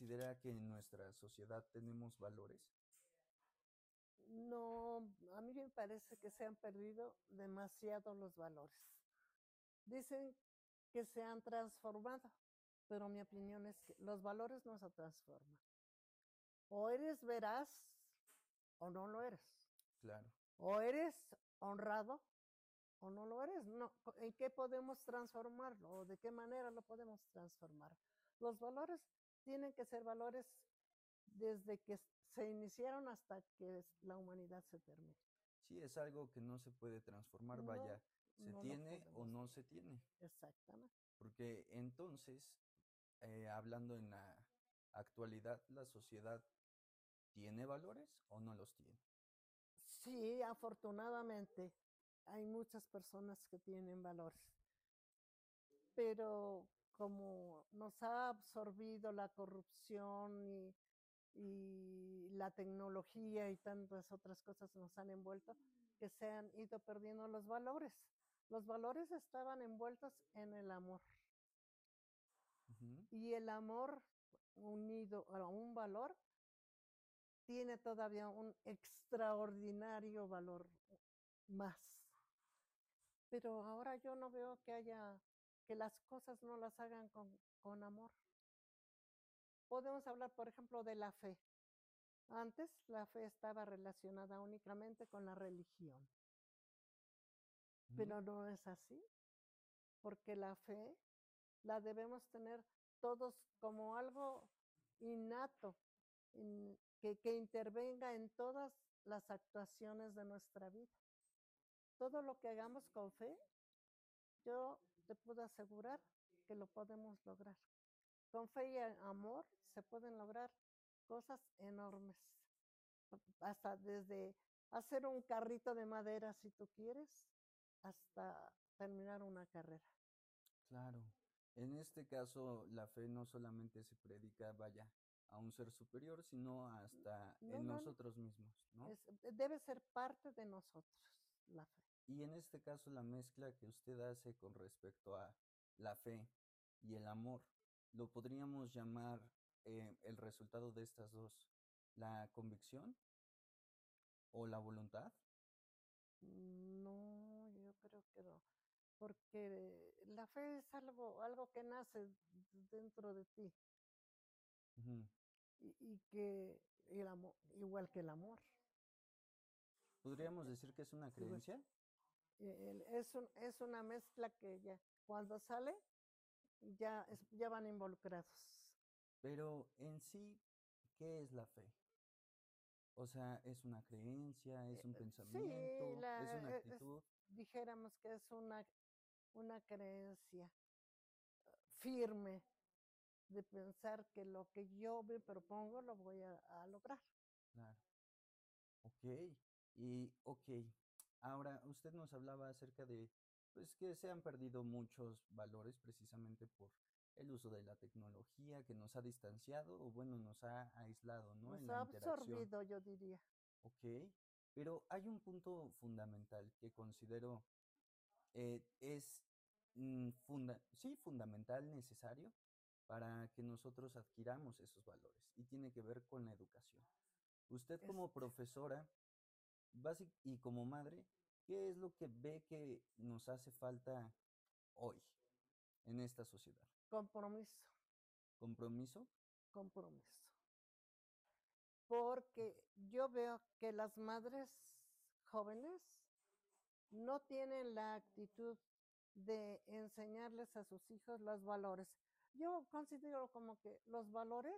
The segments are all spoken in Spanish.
Considera que en nuestra sociedad tenemos valores? No, a mí me parece que se han perdido demasiado los valores. Dicen que se han transformado, pero mi opinión es que los valores no se transforman. O eres veraz o no lo eres. Claro. O eres honrado o no lo eres. No, ¿En qué podemos transformarlo? ¿O de qué manera lo podemos transformar? Los valores tienen que ser valores desde que se iniciaron hasta que la humanidad se termine. Sí, es algo que no se puede transformar, No, vaya, se no tiene o no se tiene. Exactamente. Porque entonces, eh, hablando en la actualidad, ¿la sociedad tiene valores o no los tiene? Sí, afortunadamente hay muchas personas que tienen valores, pero como nos ha absorbido la corrupción y, y la tecnología y tantas otras cosas nos han envuelto, que se han ido perdiendo los valores. Los valores estaban envueltos en el amor y el amor unido a un valor tiene todavía un extraordinario valor más. Pero ahora yo no veo que haya, que las cosas no las hagan con, con amor. Podemos hablar, por ejemplo, de la fe. Antes la fe estaba relacionada únicamente con la religión, pero no es así, porque la fe la debemos tener todos como algo innato, in- que, que intervenga en todas las actuaciones de nuestra vida. Todo lo que hagamos con fe, yo te puedo asegurar que lo podemos lograr. Con fe y amor se pueden lograr cosas enormes. Hasta desde hacer un carrito de madera si tú quieres, hasta terminar una carrera. Claro. En este caso, la fe no solamente se predica, vaya, a un ser superior, sino hasta No, en no, no. nosotros mismos, ¿no? Es- debe ser parte de nosotros la fe. Y en este caso, la mezcla que usted hace con respecto a la fe y el amor, lo podríamos llamar eh, el resultado de estas dos, la convicción o la voluntad. No, yo creo que no, porque la fe es algo, algo que nace dentro de ti. Y, y que el amor, igual que el amor, Podríamos decir que es una creencia. Eh, es, un- es una mezcla que ya cuando sale ya, es- ya van involucrados. Pero en sí, ¿qué es la fe? O sea, ¿es una creencia? ¿Es un Eh, pensamiento? sí, la- ¿Es una eh, es- actitud? dijéramos que es una, una creencia eh, firme de pensar que lo que yo me propongo lo voy a, a lograr. Claro. Ok. Y, ok. Ahora, usted nos hablaba acerca de, pues, que se han perdido muchos valores precisamente por el uso de la tecnología que nos ha distanciado o, bueno, nos ha aislado, ¿no? En Nos la ha interacción. absorbido, yo diría. Ok, pero hay un punto fundamental que considero eh, es mm, funda- sí, fundamental, necesario para que nosotros adquiramos esos valores y tiene que ver con la educación. Usted como profesora y como madre, ¿qué es lo que ve que nos hace falta hoy en esta sociedad? Compromiso, ¿Compromiso? compromiso. Porque yo veo que las madres jóvenes no tienen la actitud de enseñarles a sus hijos los valores. Yo considero como que los valores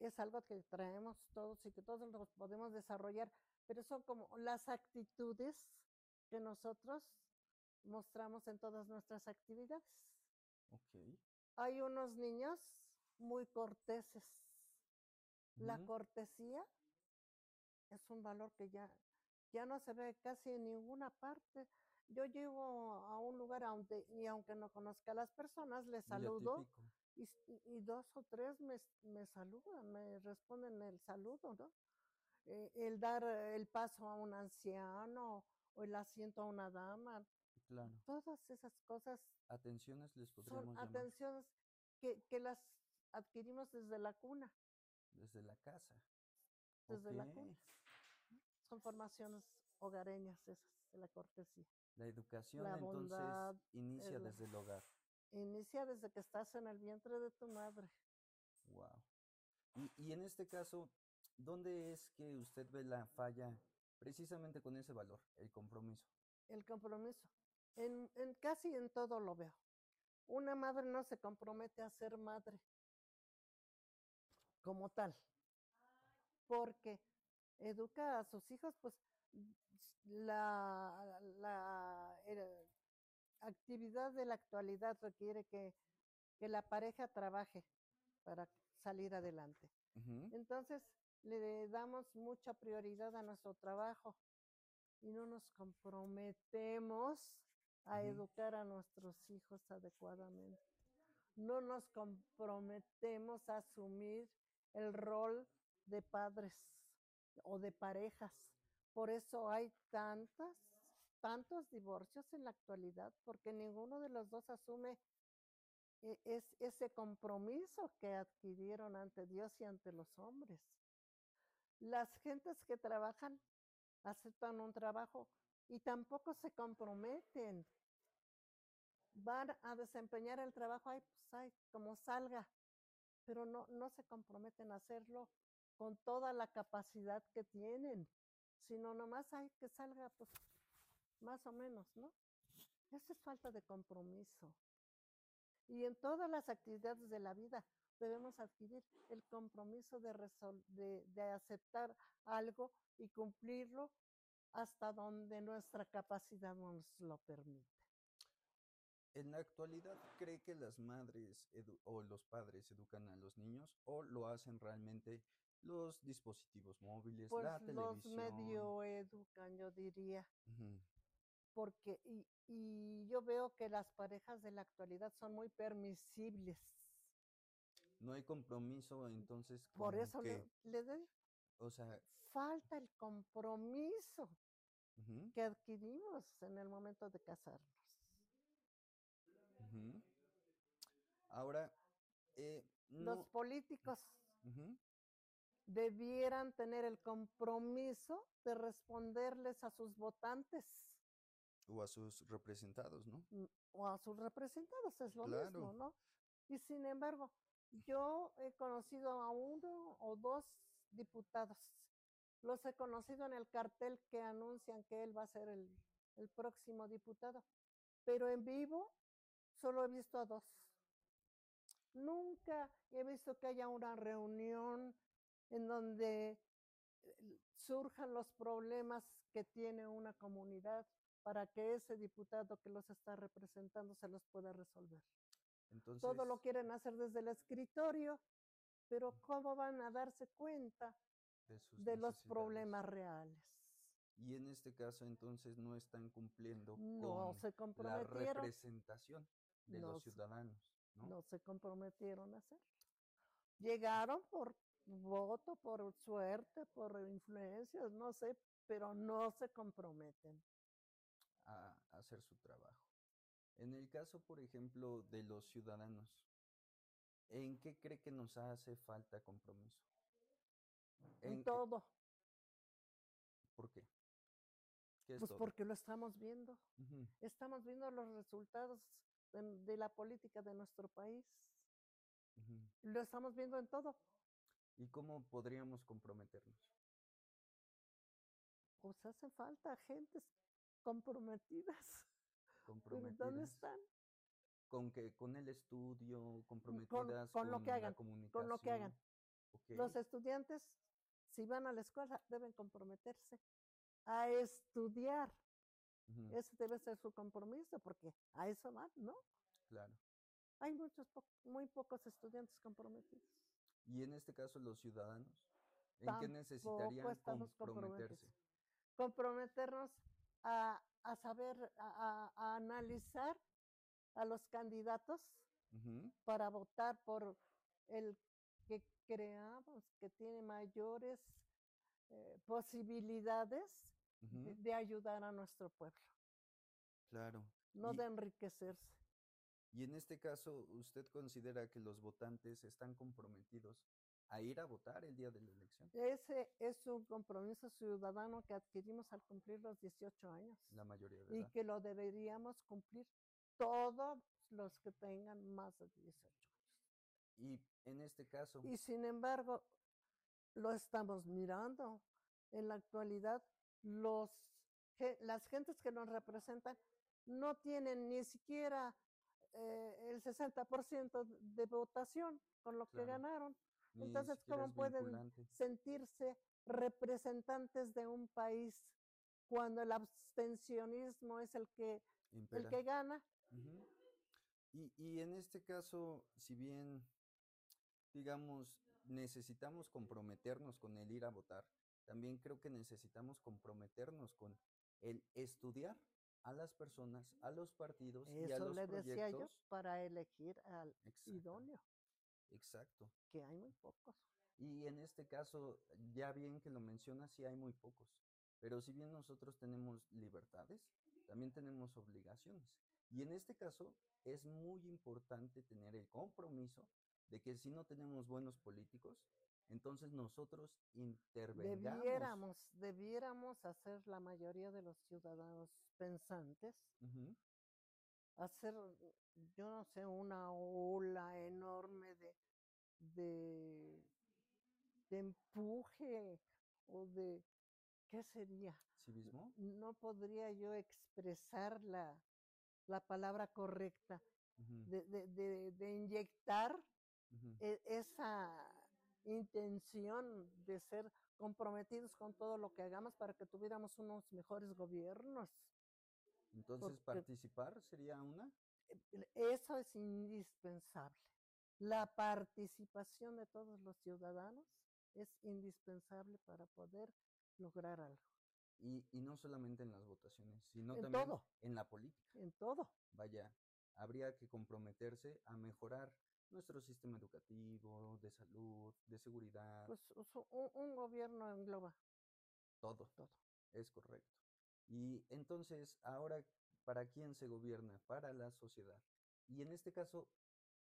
es algo que traemos todos y que todos los podemos desarrollar, pero son como las actitudes que nosotros mostramos en todas nuestras actividades. Ok. Hay unos niños muy corteses, La cortesía es un valor que ya, ya no se ve casi en ninguna parte. Yo llego a un lugar donde, y aunque no conozca a las personas, les saludo y, y- dos o tres me, me saludan, me responden el saludo, ¿no? Eh, el dar el paso a un anciano o el asiento a una dama, Claro. todas esas cosas Atenciones les son podríamos llamar atenciones que, que las adquirimos desde la cuna, desde la casa. desde la cuna. Son formaciones hogareñas esas, de la cortesía. La educación La entonces bondad, inicia la- desde el hogar. Inicia desde que estás en el vientre de tu madre. Wow. Y, y en este caso, ¿dónde es que usted ve la falla precisamente con ese valor, el compromiso? El compromiso. En, en casi en todo lo veo. Una madre no se compromete a ser madre como tal, porque educa a sus hijos, pues la, la eh, actividad de la actualidad requiere que, que la pareja trabaje para salir adelante. Entonces, le damos mucha prioridad a nuestro trabajo y no nos comprometemos a educar a nuestros hijos adecuadamente. No nos comprometemos a asumir el rol de padres o de parejas. Por eso hay tantas, tantos divorcios en la actualidad, porque ninguno de los dos asume e- es ese compromiso que adquirieron ante Dios y ante los hombres. Las gentes que trabajan aceptan un trabajo y tampoco se comprometen. Van a desempeñar el trabajo, ay, pues ay, como salga, pero no, no se comprometen a hacerlo con toda la capacidad que tienen, sino nomás hay que salga, pues más o menos, ¿no? Eso es falta de compromiso. Y en todas las actividades de la vida debemos adquirir el compromiso de, de, de aceptar algo y cumplirlo hasta donde nuestra capacidad nos lo permite. En la actualidad, ¿cree que las madres o los padres educan a los niños o lo hacen realmente los dispositivos móviles, Pues la los televisión? medio educan, yo diría, porque y, y yo veo que las parejas de la actualidad son muy permisibles. No hay compromiso, entonces, Por eso que, le, le doy- o sea, falta el compromiso que adquirimos en el momento de casarnos. Ahora, eh, Los políticos debieran tener el compromiso de responderles a sus votantes o a sus representados, ¿no? mm, o a sus representados, es lo Claro. mismo, ¿no? Y sin embargo, yo he conocido a uno o dos diputados. Los he conocido en el cartel que anuncian que él va a ser el, próximo diputado, pero en vivo solo he visto a dos. Nunca he visto que haya una reunión en donde eh, surjan los problemas que tiene una comunidad para que ese diputado que los está representando se los pueda resolver. Entonces, Todo lo quieren hacer desde el escritorio, pero ¿cómo van a darse cuenta de sus de los problemas reales? Y en este caso, entonces, no están cumpliendo No con se la representación de No los ciudadanos, ¿no? no se comprometieron a hacerlo. Llegaron por voto, por suerte, por influencias, no sé, pero no se comprometen. a hacer su trabajo. En el caso, por ejemplo, de los ciudadanos, ¿en qué cree que nos hace falta compromiso? En todo, ¿Por qué? ¿Qué es pues todo? porque lo estamos viendo. Estamos viendo los resultados de, de la política de nuestro país. Lo estamos viendo en todo. ¿Y cómo podríamos comprometernos? Pues hacen falta gentes comprometidas. Pero ¿dónde Comprometidas están? con que con el estudio, Con, comprometidas con lo que la hagan, con lo que hagan. comunicación. Los estudiantes, si van a la escuela, deben comprometerse a estudiar. ujú, Ese debe ser su compromiso, porque a eso van, ¿no? claro. Hay muchos, po- muy pocos estudiantes comprometidos. Y en este caso, los ciudadanos, ¿En qué necesitarían comprometerse? Comprometernos a, a saber, a, a, analizar a los candidatos para votar por el que creamos que tiene mayores eh, posibilidades de, ayudar a nuestro pueblo. Claro. No de enriquecerse. Y en este caso, ¿usted considera que los votantes están comprometidos a ir a votar el día de la elección? Ese es un compromiso ciudadano que adquirimos al cumplir los 18 años. La mayoría de Y que lo deberíamos cumplir todos los que tengan más de 18 años. Y en este caso. Y sin embargo, lo estamos mirando. En la actualidad, los, las gentes que nos representan no tienen ni siquiera eh, el 60% de votación con lo que ganaron. Entonces, ¿cómo pueden sentirse representantes de un país cuando el abstencionismo es el que, el que gana? y, y en este caso, si bien, digamos, necesitamos comprometernos con el ir a votar, también creo que necesitamos comprometernos con el estudiar a las personas, a los partidos y a los le decía yo para elegir al idóneo. Exacto. Que hay muy pocos. Y en este caso, ya bien que lo mencionas, sí hay muy pocos. Pero si bien nosotros tenemos libertades, también tenemos obligaciones. Y en este caso es muy importante tener el compromiso de que si no tenemos buenos políticos, entonces nosotros intervengamos. Debiéramos, debiéramos hacer la mayoría de los ciudadanos pensantes, hacer, yo no sé, una ola enorme de, de, de empuje o de, ¿qué sería? ¿Civismo? No podría yo expresar la, la palabra correcta, de, de, de, inyectar e, esa intención de ser comprometidos con todo lo que hagamos para que tuviéramos unos mejores gobiernos. Entonces, participar sería una. E, eso es indispensable. La participación de todos los ciudadanos es indispensable para poder lograr algo. Y, y no solamente en las votaciones, sino también en la política. En todo. Vaya, habría que comprometerse a mejorar nuestro sistema educativo, de salud, de seguridad. Pues un, gobierno engloba. Todo. Todo. Es correcto. Y entonces, ahora, ¿para quién se gobierna? Para la sociedad. Y en este caso,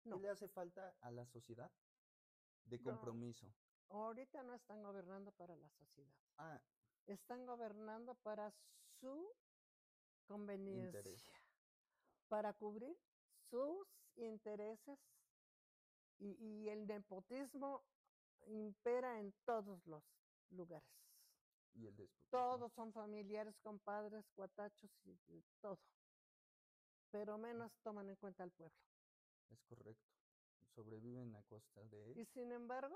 ¿qué le hace falta a la sociedad? De compromiso. ahorita no están gobernando para la sociedad. Ah. Están gobernando para su conveniencia. Para cubrir sus intereses y, el nepotismo impera en todos los lugares. Y el Todos son familiares, compadres, cuatachos y, todo. Pero menos toman en cuenta al pueblo. Es correcto. Sobreviven a costa de él. Y sin embargo,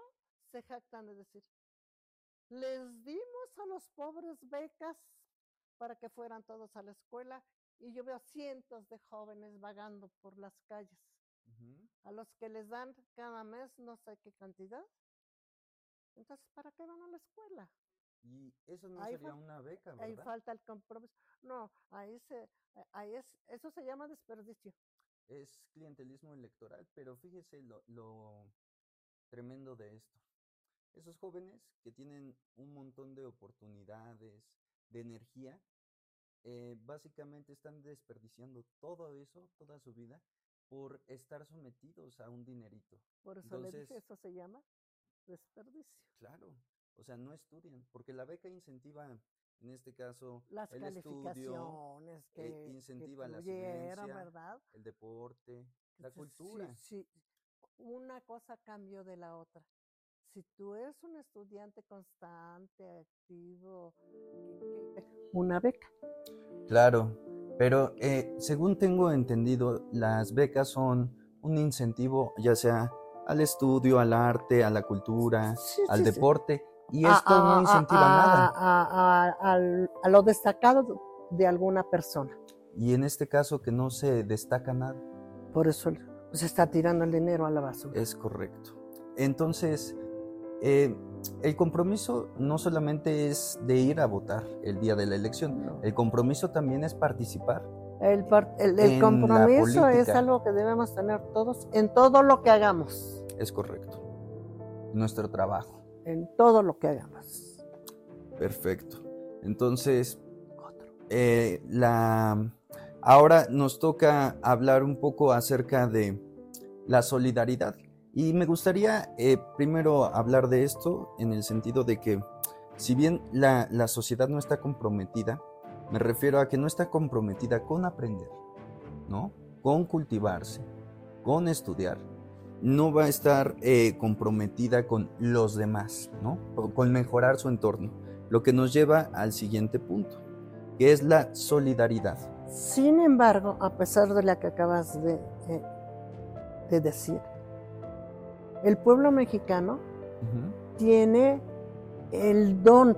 se jactan de decir, les dimos a los pobres becas para que fueran todos a la escuela y yo veo cientos de jóvenes vagando por las calles a los que les dan cada mes no sé qué cantidad. Entonces, ¿para qué van a la escuela? Y eso no sería una beca, ¿verdad? Ahí falta el compromiso. No, ahí se, ahí es, eso se llama desperdicio. Es clientelismo electoral, pero fíjese lo, lo tremendo de esto. Esos jóvenes que tienen un montón de oportunidades, de energía, eh, básicamente están desperdiciando todo eso, toda su vida, por estar sometidos a un dinerito. Por eso le dije, eso se llama desperdicio. Claro, o sea, no estudian, porque la beca incentiva, en este caso, las el calificaciones estudio, que, incentiva la ciencia, ¿verdad? el deporte, la cultura. Sí, una cosa cambió de la otra. Si tú eres un estudiante constante, activo, una beca. Claro, pero eh, según tengo entendido, las becas son un incentivo ya sea al estudio, al arte, a la cultura, al deporte, y esto no incentiva nada. A, lo destacado de alguna persona. Y en este caso que no se destaca nada. Por eso se está tirando el dinero a la basura. Es correcto. Entonces, eh, el compromiso no solamente es de ir a votar el día de la elección, No. el compromiso también es participar. El, par- el- el compromiso es algo que debemos tener todos en todo lo que hagamos, Es correcto. Nuestro trabajo. En todo lo que hagamos. Perfecto. Entonces, eh, la, ahora nos toca hablar un poco acerca de la solidaridad. Y me gustaría eh, primero hablar de esto en el sentido de que si bien la, la sociedad no está comprometida, me refiero a que no está comprometida con aprender, ¿no? Con cultivarse, con estudiar. No va a estar eh, comprometida con los demás, ¿no? O con mejorar su entorno. Lo que nos lleva al siguiente punto, que es la solidaridad. Sin embargo, a pesar de la que acabas de, eh, de decir, el pueblo mexicano tiene el don,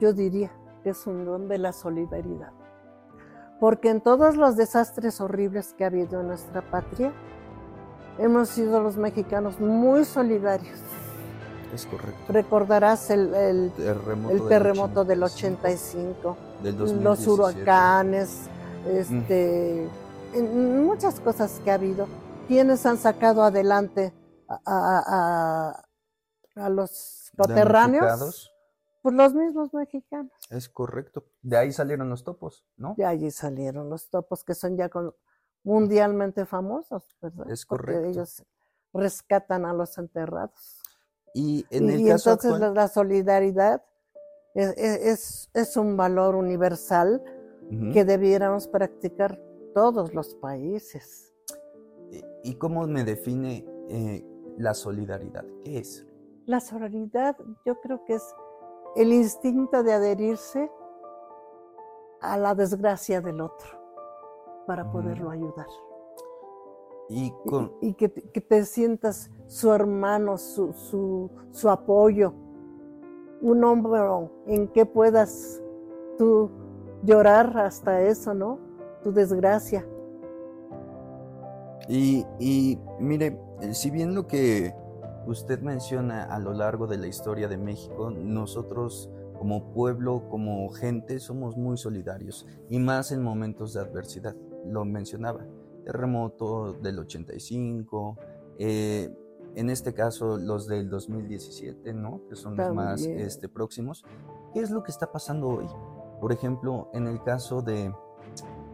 yo diría, que es un don de la solidaridad. Porque en todos los desastres horribles que ha habido en nuestra patria, hemos sido los mexicanos muy solidarios. Es correcto. Recordarás el, el- Terremoto el del terremoto del 85, 85, del los 2017. huracanes, este, en muchas cosas que ha habido. ¿Quiénes han sacado adelante a, a- a- a los coterráneos? Pues los mismos mexicanos. Es correcto. De ahí salieron los topos, ¿no? De allí salieron los topos que son ya con- mundialmente famosos, ¿verdad? Es Porque correcto. ellos rescatan a los enterrados. Y en y el y caso entonces actual, la, la solidaridad es, es- es un valor universal que debiéramos practicar todos los países. ¿Y- ¿Y cómo me define eh, la solidaridad? ¿Qué es? La solidaridad yo creo que es el instinto de adherirse a la desgracia del otro para poderlo ayudar. Y con, y que, te- que te sientas su hermano, su, su, su apoyo, un hombro en que puedas tú llorar hasta eso, ¿no? Tu desgracia. Y, y mire, eh, si bien lo que usted menciona a lo largo de la historia de México, nosotros como pueblo, como gente, somos muy solidarios y más en momentos de adversidad. Lo mencionaba, terremoto del 85, eh, en este caso los del 2017, ¿no? Que son los más este, próximos. ¿Qué es lo que está pasando hoy? Por ejemplo, en el caso de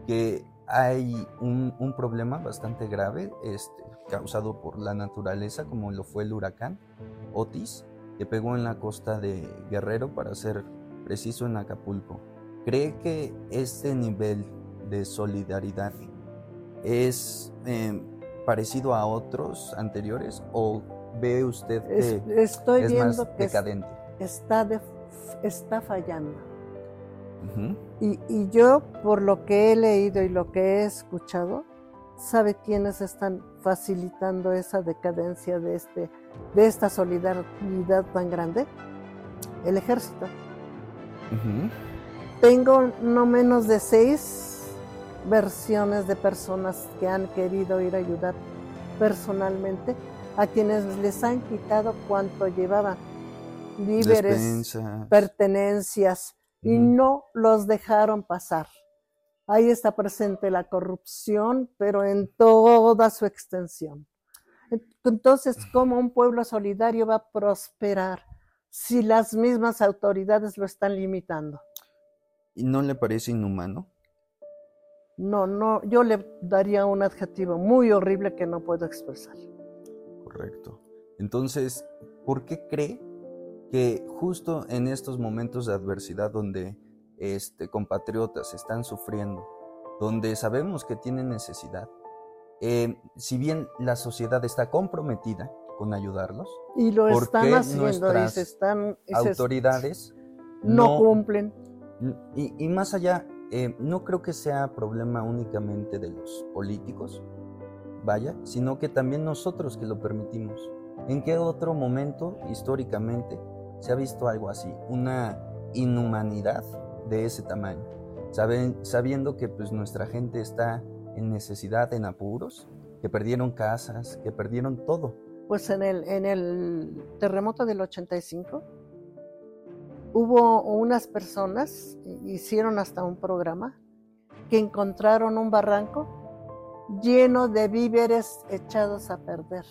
que hay un, un problema bastante grave este, causado por la naturaleza, como lo fue el huracán Otis, que pegó en la costa de Guerrero, para ser preciso, en Acapulco. ¿Cree que este nivel de solidaridad es eh, parecido a otros anteriores o ve usted Es- que estoy es viendo más que decadente? está, de- está fallando. Y, y yo, por lo que he leído y lo que he escuchado, ¿sabe quiénes están facilitando esa decadencia de, este, de esta solidaridad tan grande? El ejército. Tengo no menos de seis versiones de personas que han querido ir a ayudar personalmente a quienes les han quitado cuanto llevaban. Víveres, Despensas. pertenencias, y no los dejaron pasar. Ahí está presente la corrupción, pero en toda su extensión. Entonces, ¿cómo un pueblo solidario va a prosperar si las mismas autoridades lo están limitando? ¿Y no le parece inhumano? No, no, yo le daría un adjetivo muy horrible que no puedo expresar. Correcto. Entonces, ¿por qué cree que justo en estos momentos de adversidad donde este, compatriotas están sufriendo, donde sabemos que tienen necesidad, eh, si bien la sociedad está comprometida con ayudarlos, Y lo ¿Por están qué haciendo, y nuestras se están, y se- autoridades no cumplen. Y, y más allá, eh, no creo que sea problema únicamente de los políticos, vaya, sino que también nosotros que lo permitimos. ¿En qué otro momento históricamente se ha visto algo así? Una inhumanidad de ese tamaño, sabiendo que pues nuestra gente está en necesidad, en apuros, que perdieron casas, que perdieron todo. Pues en el, en el terremoto del 85, hubo unas personas, hicieron hasta un programa, que encontraron un barranco lleno de víveres echados a perder,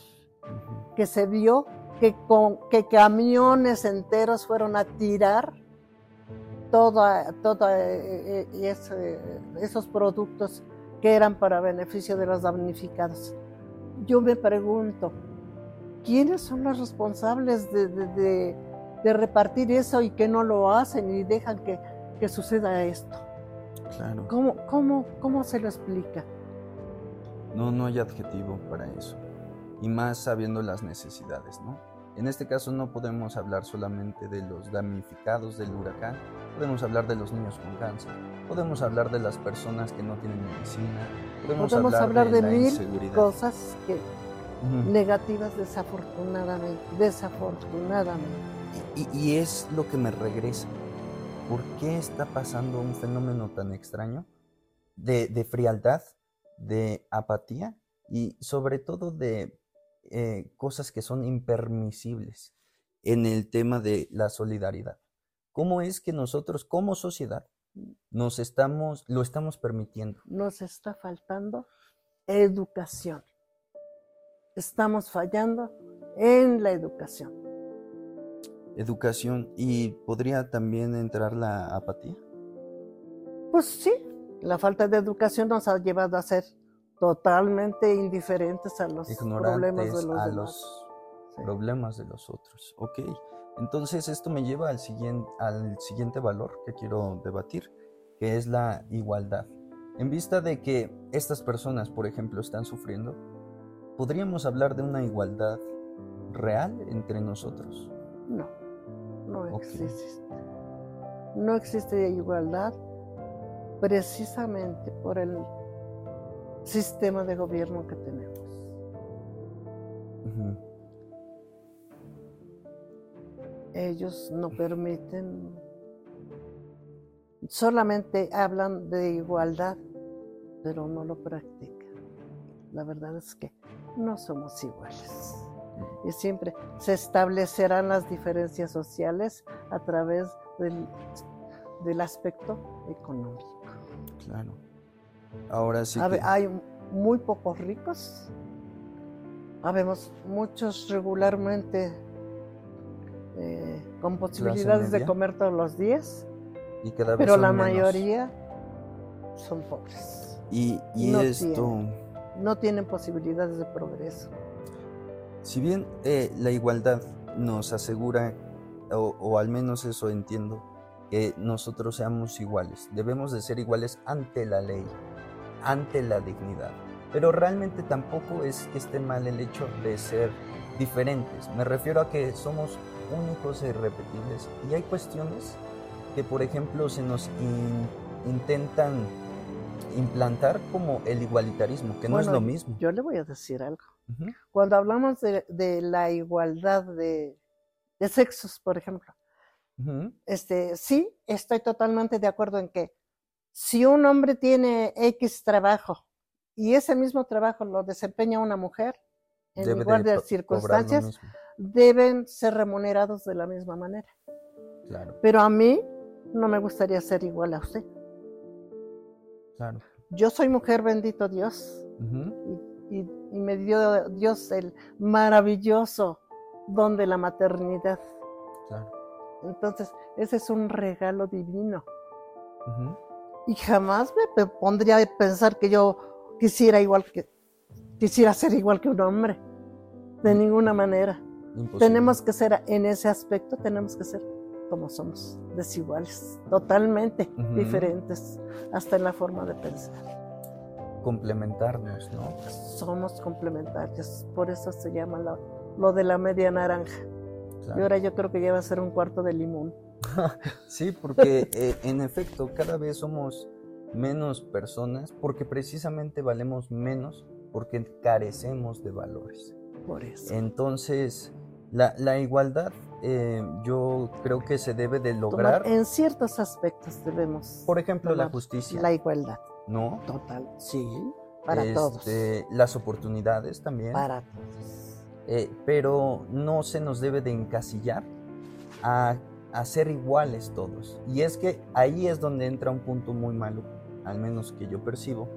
que se vio que, con, que camiones enteros fueron a tirar todos eh, eh, esos productos que eran para beneficio de los damnificados. Yo me pregunto, ¿quiénes son los responsables de, repartir eso y que no lo hacen y dejan que, suceda esto? Claro. ¿Cómo, cómo, ¿Cómo se lo explica? No, no hay adjetivo para eso. Y más sabiendo las necesidades, ¿no? En este caso no podemos hablar solamente de los damnificados del huracán, podemos hablar de los niños con cáncer, podemos hablar de las personas que no tienen medicina, podemos, hablar, de, mil cosas que, negativas desafortunadamente, desafortunadamente. Y, es lo que me regresa. ¿Por qué está pasando un fenómeno tan extraño de, de frialdad, de apatía y sobre todo de eh, cosas que son impermisibles en el tema de la solidaridad? ¿Cómo es que nosotros como sociedad nos estamos, lo estamos permitiendo? Nos está faltando educación. Estamos fallando en la educación. Educación y podría también entrar la apatía. Pues sí, la falta de educación nos ha llevado a ser totalmente indiferentes a los problemas de los a los problemas de los otros. Ok, entonces esto me lleva al siguiente, al siguiente valor que quiero debatir, que es la igualdad. En vista de que estas personas, por ejemplo, están sufriendo, ¿podríamos hablar de una igualdad real entre nosotros? No, no existe. No existe igualdad precisamente por el sistema de gobierno que tenemos. Ellos no permiten, solamente hablan de igualdad, pero no lo practican. La verdad es que no somos iguales. Y siempre se establecerán las diferencias sociales a través del, del aspecto económico. Claro. Ahora sí. Hay muy pocos ricos. Habemos muchos regularmente eh, con posibilidades de comer todos los días. Y cada vez pero la mayoría son pobres. Y, esto. no tienen posibilidades de progreso. Si bien eh, la igualdad nos asegura, o, o al menos eso entiendo, que nosotros seamos iguales. Debemos de ser iguales ante la ley ante la dignidad. Pero realmente tampoco es que esté mal el hecho de ser diferentes. Me refiero a que somos únicos e irrepetibles. Y hay cuestiones que, por ejemplo, se nos intentan implantar como el igualitarismo, que no es lo mismo. Yo le voy a decir algo. Cuando hablamos de, la igualdad de, sexos, por ejemplo, este, sí, estoy totalmente de acuerdo en que si un hombre tiene X trabajo y ese mismo trabajo lo desempeña una mujer, en igual de, circunstancias, deben ser remunerados de la misma manera. Claro. Pero a mí no me gustaría ser igual a usted. Claro. Yo soy mujer, bendito Dios, y, me dio Dios el maravilloso don de la maternidad. Claro. Entonces, ese es un regalo divino. Y jamás me pondría a pensar que yo quisiera igual que quisiera ser igual que un hombre. De ninguna manera. Tenemos que ser en ese aspecto tenemos que ser como somos desiguales totalmente diferentes hasta en la forma de pensar complementarnos no somos complementarios por eso se llama lo, de la media naranja y ahora yo creo que ya va a ser un cuarto de limón sí, porque eh, en efecto cada vez somos menos personas porque precisamente valemos menos porque carecemos de valores. Por eso. Entonces, la, igualdad eh, yo creo que se debe de lograr. en ciertos aspectos debemos. Por ejemplo, la justicia. La igualdad. ¿No? Total, sí. Para este, todos. Las oportunidades también. Para todos. Eh, pero no se nos debe de encasillar a a ser iguales todos. Y es que ahí es donde entra un punto muy malo, al menos que yo percibo,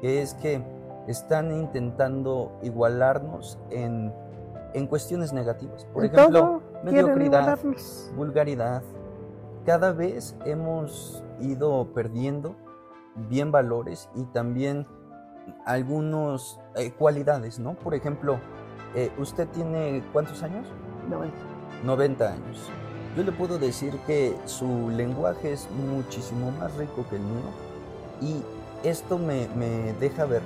que es que están intentando igualarnos en, en cuestiones negativas. Por En ejemplo, mediocridad, vulgaridad. Cada vez hemos ido perdiendo bien valores y también algunas cualidades, ¿no? Por ejemplo, eh, ¿usted tiene cuántos años? No, eh, 90 años. Yo le puedo decir que su lenguaje es muchísimo más rico que el mío y esto me, me deja ver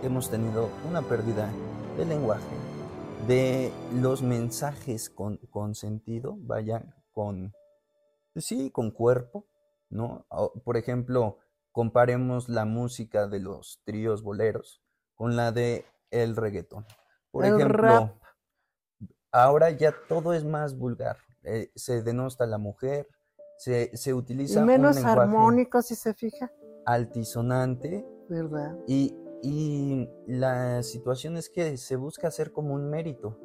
que hemos tenido una pérdida de lenguaje, de los mensajes con, con sentido, vaya, con, pues sí, con cuerpo, ¿no? Por ejemplo, comparemos la música de los tríos boleros con la de el reggaetón. Por El ejemplo, rap. ahora ya todo es más vulgar. eh, se denosta a la mujer, se, se y utiliza un menos lenguaje armónico, si se fija, altisonante ¿verdad? y, y la situación es que se busca hacer como un mérito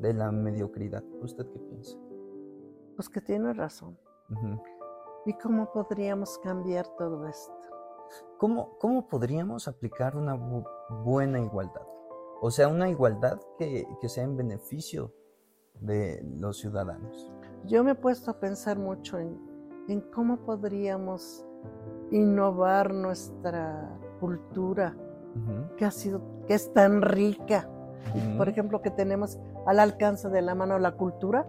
de la mediocridad. ¿Usted qué piensa? Pues que tiene razón. ¿Y cómo podríamos cambiar todo esto? ¿Cómo, ¿Cómo podríamos aplicar una bu- buena igualdad? O sea, una igualdad que, que sea en beneficio de los ciudadanos. Yo me he puesto a pensar mucho en, en cómo podríamos innovar nuestra cultura, que ha sido, que es tan rica. Por ejemplo, que tenemos al alcance de la mano la cultura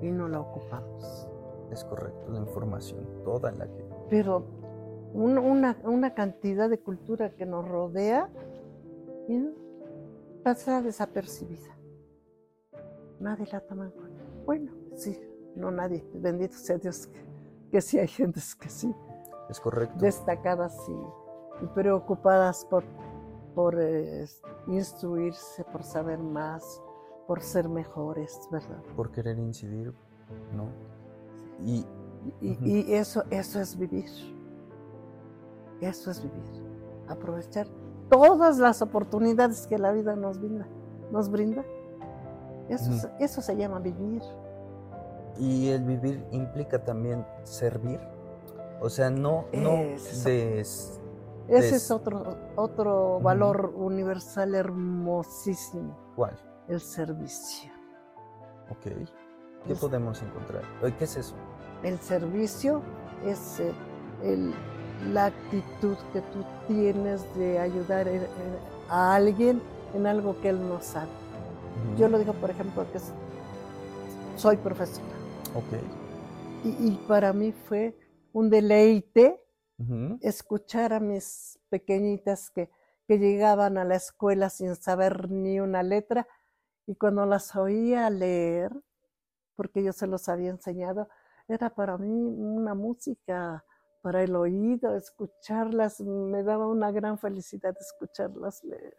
y no la ocupamos. Es correcto, la información, toda la que... Pero un- una, una cantidad de cultura que nos rodea no, pasa desapercibida. Nadie la toma en cuenta. Bueno, sí, no nadie. Bendito sea Dios que, que sí hay gentes que sí, Es correcto. destacadas y, y preocupadas por, por eh, instruirse, por saber más, por ser mejores, ¿verdad? Por querer incidir, ¿no? Y Y, eso, eso es vivir. Eso es vivir. Aprovechar todas las oportunidades que la vida nos brinda. Nos brinda. Eso, eso se llama vivir. Y el vivir implica también servir. O sea, no, no Es- des- Ese es otro, otro valor universal hermosísimo, ¿Cuál? el servicio. Ok. ¿Qué Es- podemos encontrar? ¿Qué es eso? El servicio es eh, el- la actitud que tú tienes de ayudar eh, eh, a alguien en algo que él no sabe. Yo lo digo, por ejemplo, que soy profesora Ok. y, y para mí fue un deleite escuchar a mis pequeñitas que, que llegaban a la escuela sin saber ni una letra y cuando las oía leer, porque yo se los había enseñado, era para mí una música para el oído, escucharlas, me daba una gran felicidad escucharlas leer.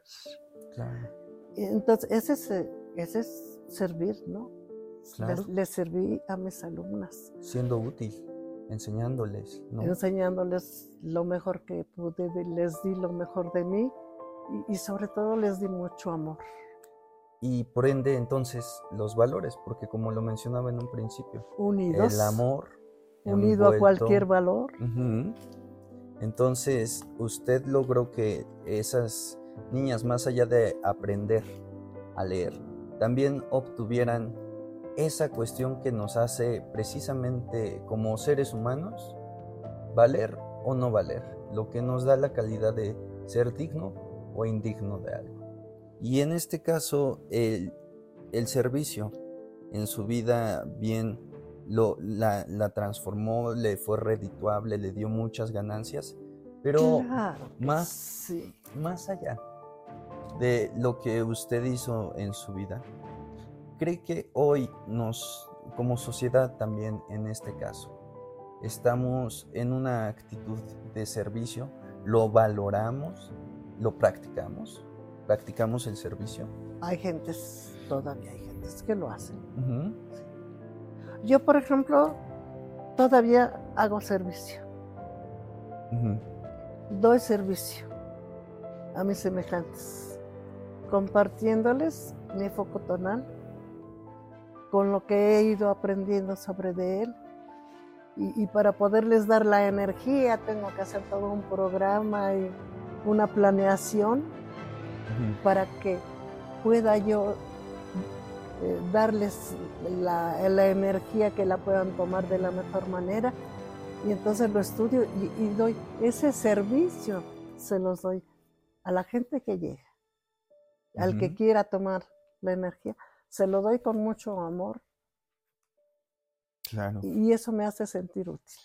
Claro. Entonces, ese es, eh, ese es servir, ¿no? Claro. Les, serví a mis alumnas, Siendo útil, enseñándoles, ¿no? enseñándoles lo mejor que pude, de- les di lo mejor de mí y, y sobre todo les di mucho amor. Y por ende, entonces, los valores, porque como lo mencionaba en un principio, Unidos, el amor. unido a cualquier valor. Entonces, usted logró que esas niñas, más allá de aprender a leer, también obtuvieran esa cuestión que nos hace precisamente como seres humanos valer o no valer, lo que nos da la calidad de ser digno o indigno de algo. Y en este caso, el, el servicio en su vida bien lo, la, la transformó, le fue redituable, le dio muchas ganancias, pero Claro más- sí. más allá de lo que usted hizo en su vida, ¿cree que hoy nos, como sociedad también en este caso, estamos en una actitud de servicio? ¿Lo valoramos? ¿Lo practicamos? ¿Practicamos el servicio? Hay gentes, todavía hay gentes que lo hacen. Yo, por ejemplo, todavía hago servicio, doy servicio a mis semejantes, compartiéndoles mi foco tonal con lo que he ido aprendiendo sobre de él. Y, para poderles dar la energía tengo que hacer todo un programa y una planeación para que pueda yo eh, darles la, energía que la puedan tomar de la mejor manera. Y entonces lo estudio y, doy ese servicio, se los doy a la gente que llega, al que quiera tomar la energía, se lo doy con mucho amor. Claro. Y eso me hace sentir útil.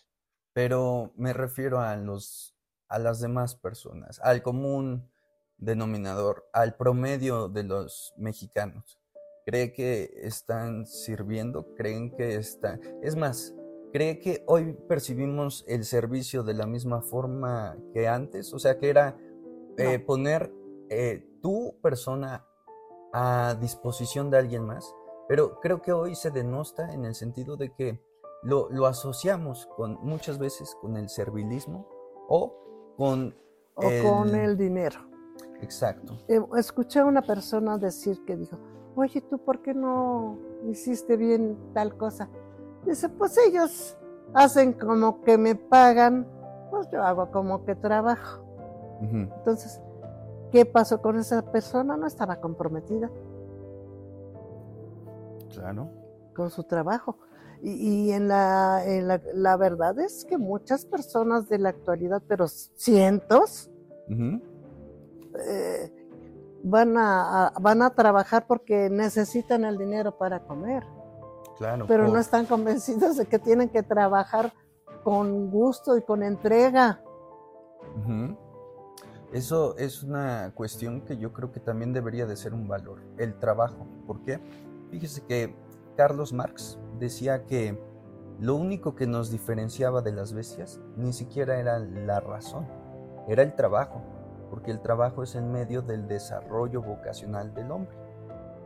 Pero me refiero a los a las demás personas, al común denominador, al promedio de los mexicanos. Cree que están sirviendo, creen que están... Es más, cree que hoy percibimos el servicio de la misma forma que antes, o sea, que era eh, poner eh, tu persona a disposición de alguien más, pero creo que hoy se denosta en el sentido de que lo, lo asociamos con muchas veces con el servilismo o con... O con el dinero. Exacto. Eh, escuché a una persona decir que dijo, oye, ¿tú por qué no hiciste bien tal cosa? Dice, pues ellos hacen como que me pagan, pues yo hago como que trabajo. Entonces, ¿qué pasó con esa persona? No estaba comprometida. Claro. Con su trabajo. Y, en, la, la, verdad es que muchas personas de la actualidad, pero cientos, van a, van a trabajar porque necesitan el dinero para comer. Claro. Pero no están convencidos de que tienen que trabajar con gusto y con entrega. Eso es una cuestión que yo creo que también debería de ser un valor, el trabajo. ¿Por qué? Fíjese que Carlos Marx decía que lo único que nos diferenciaba de las bestias ni siquiera era la razón, era el trabajo porque el trabajo es el medio del desarrollo vocacional del hombre.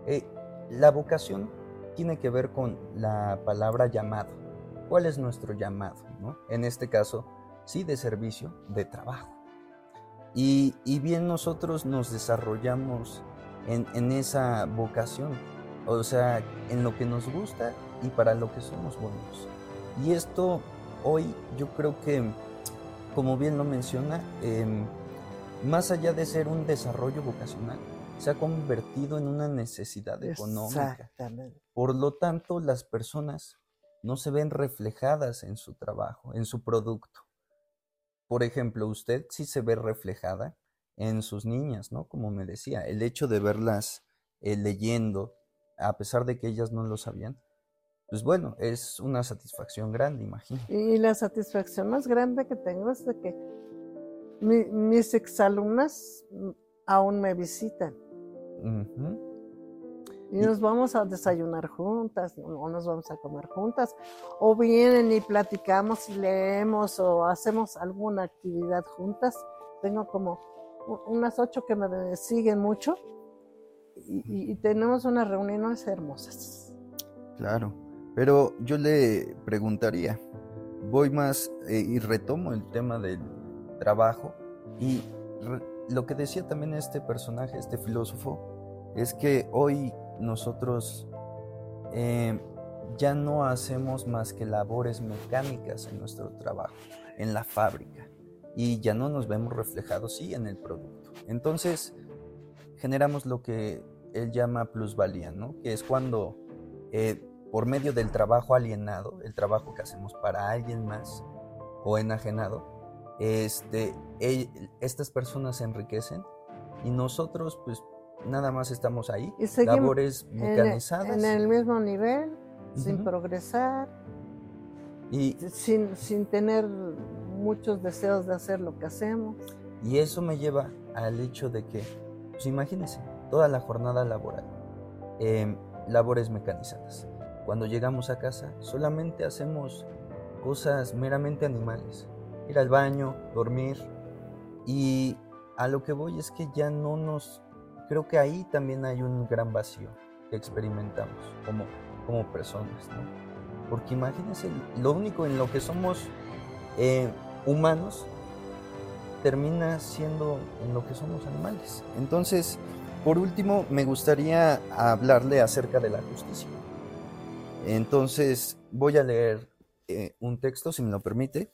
Eh, la vocación tiene que ver con la palabra llamado. ¿Cuál es nuestro llamado? En este caso, sí, de servicio, de trabajo. Y, bien nosotros nos desarrollamos en, en, esa vocación, o sea, en lo que nos gusta y para lo que somos buenos. Y esto hoy yo creo que, como bien lo menciona, eh, más allá de ser un desarrollo vocacional, se ha convertido en una necesidad económica. Por lo tanto, las personas no se ven reflejadas en su trabajo, en su producto. Por ejemplo, usted sí se ve reflejada en sus niñas, ¿no? Como me decía, el hecho de verlas eh, leyendo, a pesar de que ellas no lo sabían, pues bueno, es una satisfacción grande, imagino. Y la satisfacción más grande que tengo es de que mis exalumnas aún me visitan. Y nos vamos a desayunar juntas, o nos vamos a comer juntas, o vienen y platicamos y leemos o hacemos alguna actividad juntas. Tengo como unas ocho que me siguen mucho y, tenemos unas reuniones hermosas. Claro, pero yo le preguntaría, voy más eh, y retomo el tema del trabajo. Y lo que decía también este personaje, este filósofo, es que hoy nosotros eh, ya no hacemos más que labores mecánicas en nuestro trabajo, en la fábrica, y ya no nos vemos reflejados, sí, en el producto. Entonces, generamos lo que él llama plusvalía, ¿no? Que es cuando, eh, por medio del trabajo alienado, el trabajo que hacemos para alguien más o enajenado, este, estas personas se enriquecen y nosotros pues nada más estamos ahí, labores mecanizadas. En el, mismo nivel, sin progresar, y sin, sin tener muchos deseos de hacer lo que hacemos. Y eso me lleva al hecho de que, pues imagínense, toda la jornada laboral, em, labores mecanizadas. Cuando llegamos a casa solamente hacemos cosas meramente animales ir al baño, dormir. Y a lo que voy es que ya no nos... Creo que ahí también hay un gran vacío que experimentamos como, como personas, ¿no? Porque imagínense, lo único en lo que somos eh, humanos termina siendo en lo que somos animales. Entonces, por último, me gustaría hablarle acerca de la justicia. Entonces, voy a leer eh, un texto, si me lo permite,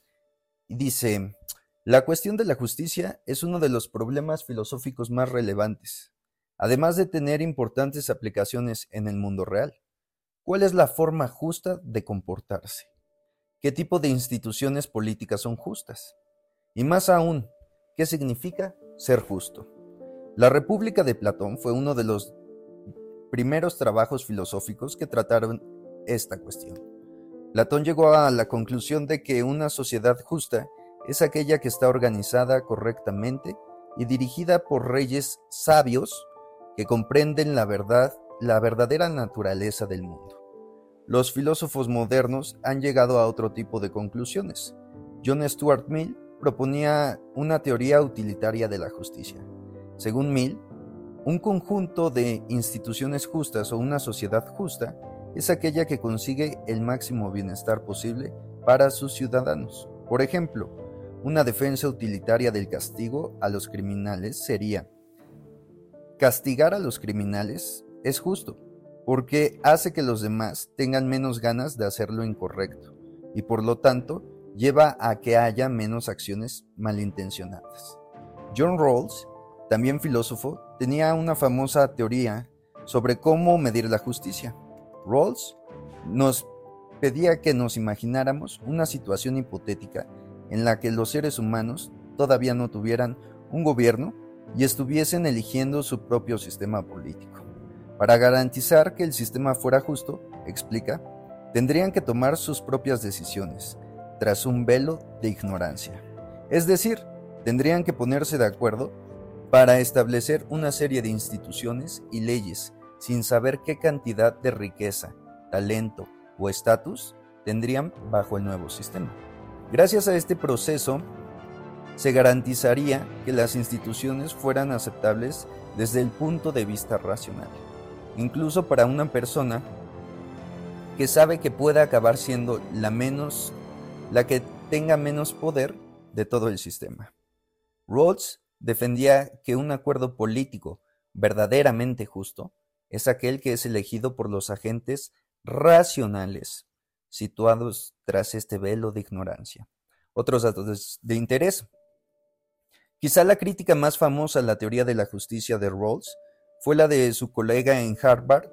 dice, la cuestión de la justicia es uno de los problemas filosóficos más relevantes, además de tener importantes aplicaciones en el mundo real. ¿Cuál es la forma justa de comportarse? ¿Qué tipo de instituciones políticas son justas? Y más aún, ¿qué significa ser justo? La República de Platón fue uno de los primeros trabajos filosóficos que trataron esta cuestión. Platón llegó a la conclusión de que una sociedad justa es aquella que está organizada correctamente y dirigida por reyes sabios que comprenden la verdad, la verdadera naturaleza del mundo. Los filósofos modernos han llegado a otro tipo de conclusiones. John Stuart Mill proponía una teoría utilitaria de la justicia. Según Mill, un conjunto de instituciones justas o una sociedad justa es aquella que consigue el máximo bienestar posible para sus ciudadanos. Por ejemplo, una defensa utilitaria del castigo a los criminales sería, castigar a los criminales es justo, porque hace que los demás tengan menos ganas de hacer lo incorrecto, y por lo tanto lleva a que haya menos acciones malintencionadas. John Rawls, también filósofo, tenía una famosa teoría sobre cómo medir la justicia. Rawls nos pedía que nos imagináramos una situación hipotética en la que los seres humanos todavía no tuvieran un gobierno y estuviesen eligiendo su propio sistema político. Para garantizar que el sistema fuera justo, explica, tendrían que tomar sus propias decisiones, tras un velo de ignorancia. Es decir, tendrían que ponerse de acuerdo para establecer una serie de instituciones y leyes sin saber qué cantidad de riqueza, talento o estatus tendrían bajo el nuevo sistema. Gracias a este proceso, se garantizaría que las instituciones fueran aceptables desde el punto de vista racional, incluso para una persona que sabe que puede acabar siendo la menos la que tenga menos poder de todo el sistema. Rawls defendía que un acuerdo político verdaderamente justo es aquel que es elegido por los agentes racionales situados tras este velo de ignorancia. Otros datos de interés. Quizá la crítica más famosa a la teoría de la justicia de Rawls fue la de su colega en Harvard,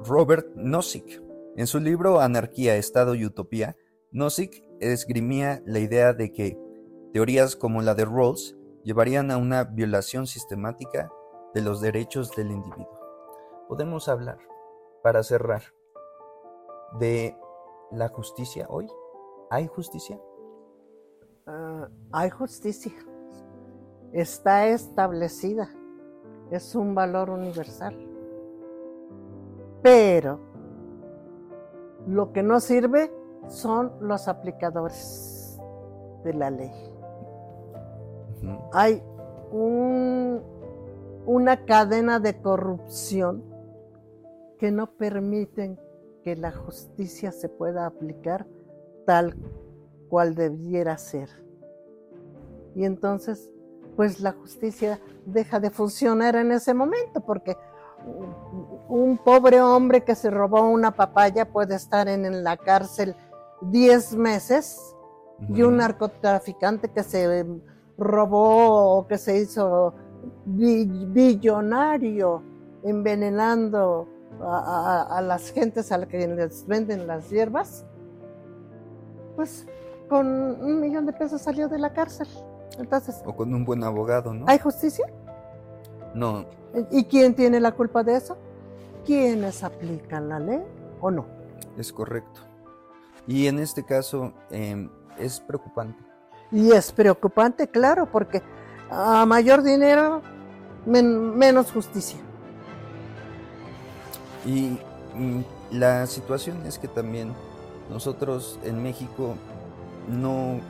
Robert Nozick. En su libro Anarquía, Estado y Utopía, Nozick esgrimía la idea de que teorías como la de Rawls llevarían a una violación sistemática de los derechos del individuo. Podemos hablar, para cerrar, de la justicia hoy. ¿Hay justicia? Ah, hay justicia. Está establecida. Es un valor universal. Pero lo que no sirve son los aplicadores de la ley. Hay una cadena de corrupción que no permiten que la justicia se pueda aplicar tal cual debiera ser. Y entonces, pues la justicia deja de funcionar en ese momento, porque un pobre hombre que se robó una papaya puede estar en la cárcel 10 meses y un narcotraficante que se robó o que se hizo billonario envenenando a, las gentes a las que les venden las hierbas, pues con un millón de pesos salió de la cárcel. Entonces, o con un buen abogado, ¿no? ¿Hay justicia? No. ¿Y quién tiene la culpa de eso? ¿Quiénes aplican la ley o no? Es correcto. Y en este caso em, es preocupante. Y es preocupante, claro, porque a mayor dinero, menos justicia. Y mm, la situación es que también nosotros en México no,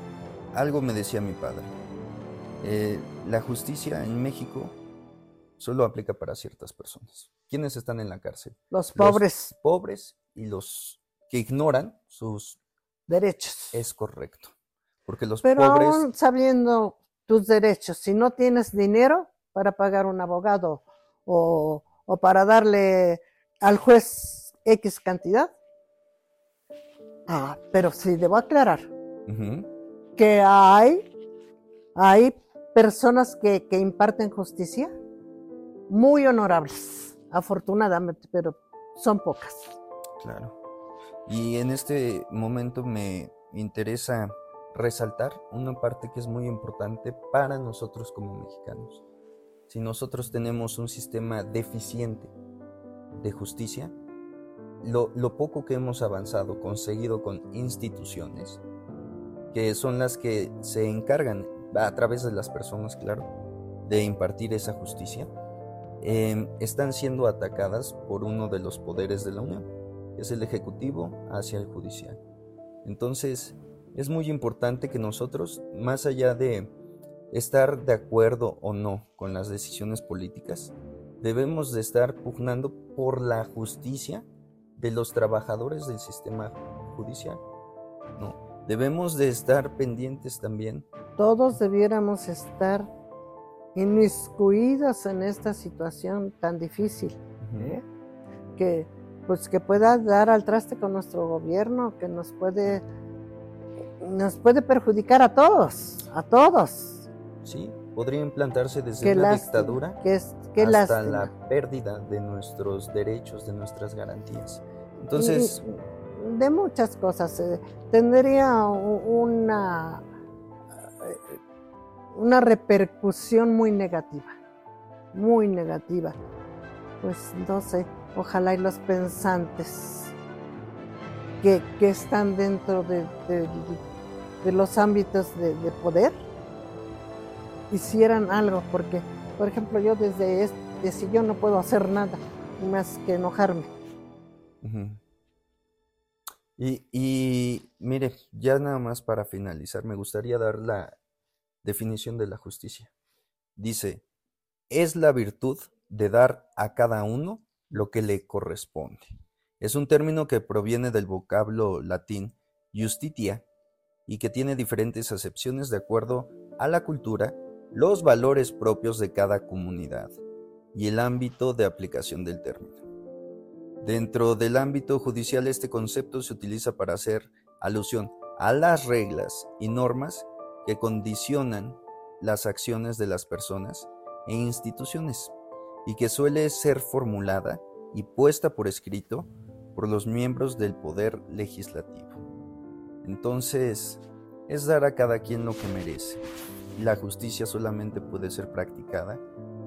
algo me decía mi padre, eh, la justicia en México solo aplica para ciertas personas. ¿Quiénes están en la cárcel? Los pobres. Los pobres y los que ignoran sus derechos. Es correcto. Porque los Pero pobres. Aún sabiendo tus derechos, si no tienes dinero para pagar un abogado o, o para darle al juez X cantidad, Ah, pero sí debo aclarar que hay, hay personas que, que imparten justicia muy honorables, afortunadamente, pero son pocas. Claro. Y en este momento me interesa resaltar una parte que es muy importante para nosotros como mexicanos. Si nosotros tenemos un sistema deficiente de justicia, lo, lo poco que hemos avanzado, conseguido con instituciones, que son las que se encargan, a través de las personas, claro, de impartir esa justicia, eh, están siendo atacadas por uno de los poderes de la Unión, que es el Ejecutivo hacia el Judicial. Entonces, es muy importante que nosotros, más allá de estar de acuerdo o no con las decisiones políticas, debemos de estar pugnando por la justicia de los trabajadores del sistema judicial. No, debemos de estar pendientes también. Todos debiéramos estar inmiscuidos en esta situación tan difícil, ¿eh? que pues que pueda dar al traste con nuestro gobierno, que nos puede nos puede perjudicar a todos, a todos. Sí, podría implantarse desde una lástima, dictadura Que es qué hasta lástima. la pérdida de nuestros derechos, de nuestras garantías. Entonces, Y de muchas cosas. eh, tendría una, eh, una repercusión muy negativa, muy negativa. Pues no sé, ojalá y los pensantes que, que están dentro de, de- de los ámbitos de, de poder hicieran algo, porque, por ejemplo, yo desde este sillón no puedo hacer nada más que enojarme. Y, y mire, ya nada más para finalizar, me gustaría dar la definición de la justicia. Dice, es la virtud de dar a cada uno lo que le corresponde. Es un término que proviene del vocablo latín justitia y que tiene diferentes acepciones de acuerdo a la cultura, los valores propios de cada comunidad y el ámbito de aplicación del término. Dentro del ámbito judicial este concepto se utiliza para hacer alusión a las reglas y normas que condicionan las acciones de las personas e instituciones y que suele ser formulada y puesta por escrito por los miembros del poder legislativo. Entonces, es dar a cada quien lo que merece. La justicia solamente puede ser practicada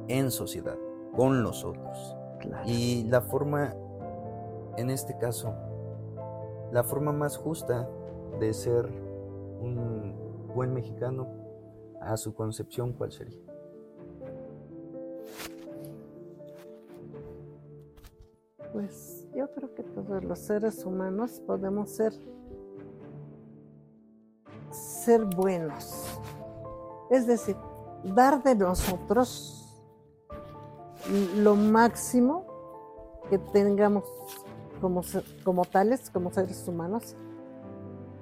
en sociedad, con los otros. Claro. Y la forma, en este caso, la forma más justa de ser un buen mexicano, a su concepción, ¿cuál sería? Pues yo creo que todos los seres humanos podemos ser ser buenos. Es decir, dar de nosotros lo máximo que tengamos como, como tales, como seres humanos,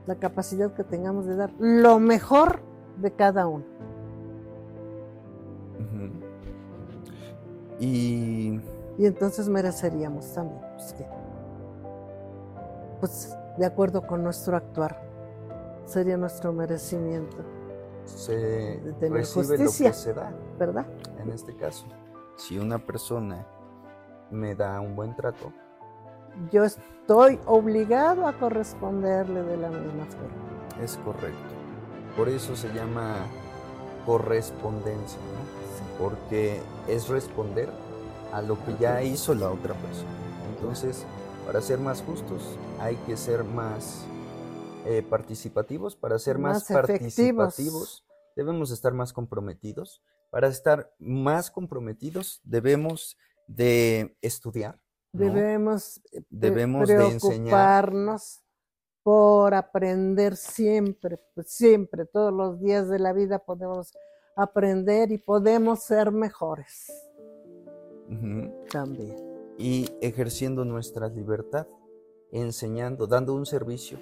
la capacidad que tengamos de dar lo mejor de cada uno. Y Y entonces mereceríamos también, pues, que, pues de acuerdo con nuestro actuar, sería nuestro merecimiento, se recibe lo justicia. que se da. ¿verdad? En este caso, si una persona me da un buen trato, Yo estoy obligado a corresponderle de la misma forma. es correcto. Por eso se llama correspondencia, ¿no? Porque es responder a lo que ya hizo la otra persona. Entonces, para ser más justos, hay que ser más eh, participativos. Para ser más, Más efectivos. participativos, debemos estar más comprometidos. Para estar más comprometidos, debemos de estudiar. ¿no? Debemos, eh, pre- Debemos de por aprender siempre, pues siempre, todos los días de la vida podemos aprender y podemos ser mejores también. y ejerciendo nuestra libertad, enseñando, dando un servicio,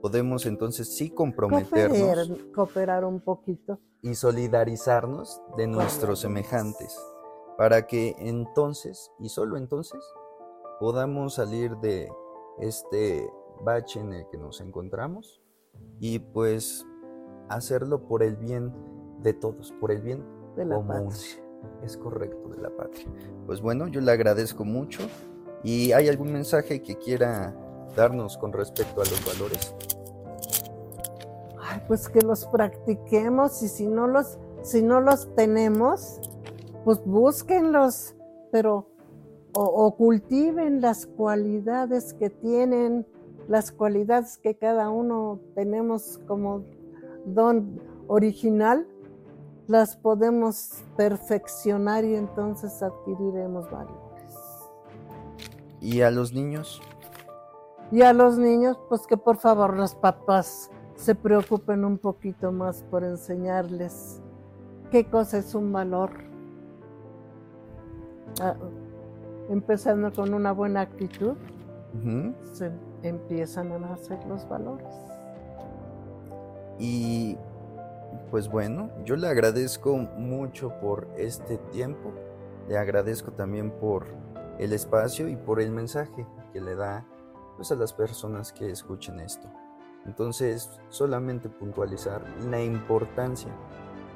podemos entonces sí comprometernos Cooperar, cooperar un poquito. y solidarizarnos de nuestros semejantes, para que entonces, y solo entonces, podamos salir de este bache en el que nos encontramos y pues hacerlo por el bien de todos, por el bien de la común. patria. Es correcto, de la patria. Pues bueno, yo le agradezco mucho. ¿Y hay algún mensaje que quiera darnos con respecto a los valores? Ay, pues que los practiquemos y si no los, si no los tenemos, pues búsquenlos, pero o, o cultiven las cualidades que tienen, las cualidades que cada uno tenemos como don original, las podemos perfeccionar y entonces adquiriremos valores. ¿Y a los niños? Y a los niños, pues que por favor los papás se preocupen un poquito más por enseñarles qué cosa es un valor. Ah, empezando con una buena actitud, se empiezan a nacer los valores. Y pues bueno, yo le agradezco mucho por este tiempo. Le agradezco también por el espacio y por el mensaje que le da pues, a las personas que escuchen esto. Entonces, solamente puntualizar la importancia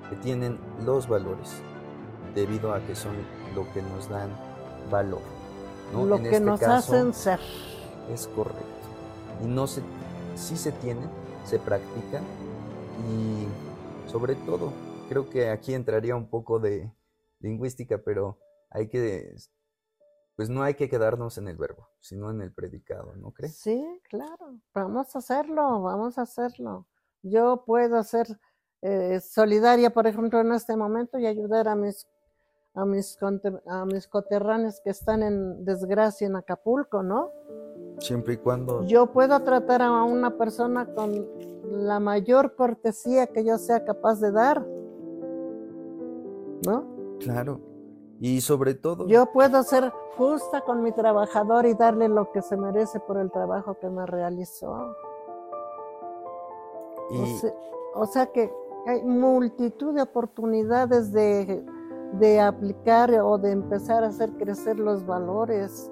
que tienen los valores, debido a que son lo que nos dan valor. ¿no? Lo En que este nos caso, hacen ser. es correcto. Y no se, sí se tienen, se practican y sobre todo, creo que aquí entraría un poco de lingüística, pero hay que, pues no hay que quedarnos en el verbo, sino en el predicado, ¿no crees? Sí, claro. Vamos a hacerlo, vamos a hacerlo. Yo puedo ser eh, solidaria, por ejemplo, en este momento y ayudar a mis a mis, a mis coterráneos que están en desgracia en Acapulco, ¿no? Siempre y cuando Yo puedo tratar a una persona con la mayor cortesía que yo sea capaz de dar, ¿no? Claro. Y sobre todo, Yo puedo ser justa con mi trabajador y darle lo que se merece por el trabajo que me realizó. y, O sea, o sea que hay multitud de oportunidades de, de aplicar o de empezar a hacer crecer los valores.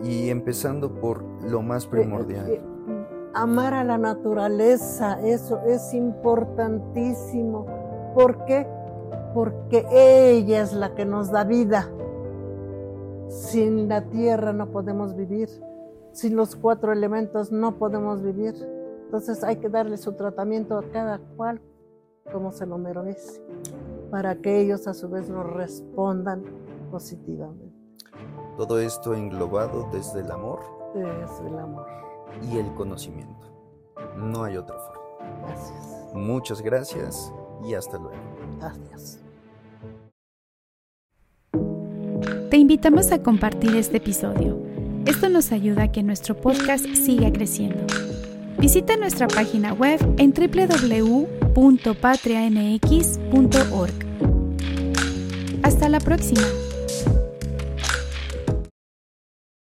y empezando por lo más Eh, primordial. eh, amar a la naturaleza, eso es importantísimo. ¿Por qué? Porque ella es la que nos da vida. Sin la tierra no podemos vivir. Sin los cuatro elementos no podemos vivir. Entonces hay que darle su tratamiento a cada cual como se lo merece, para que ellos a su vez nos respondan positivamente. Todo esto englobado desde el amor Es el amor. y el conocimiento. No hay otra forma. Gracias. Muchas gracias y hasta luego. Te invitamos a compartir este episodio. Esto nos ayuda a que nuestro podcast siga creciendo. Visita nuestra página web en www.patriamx.org. Hasta la próxima.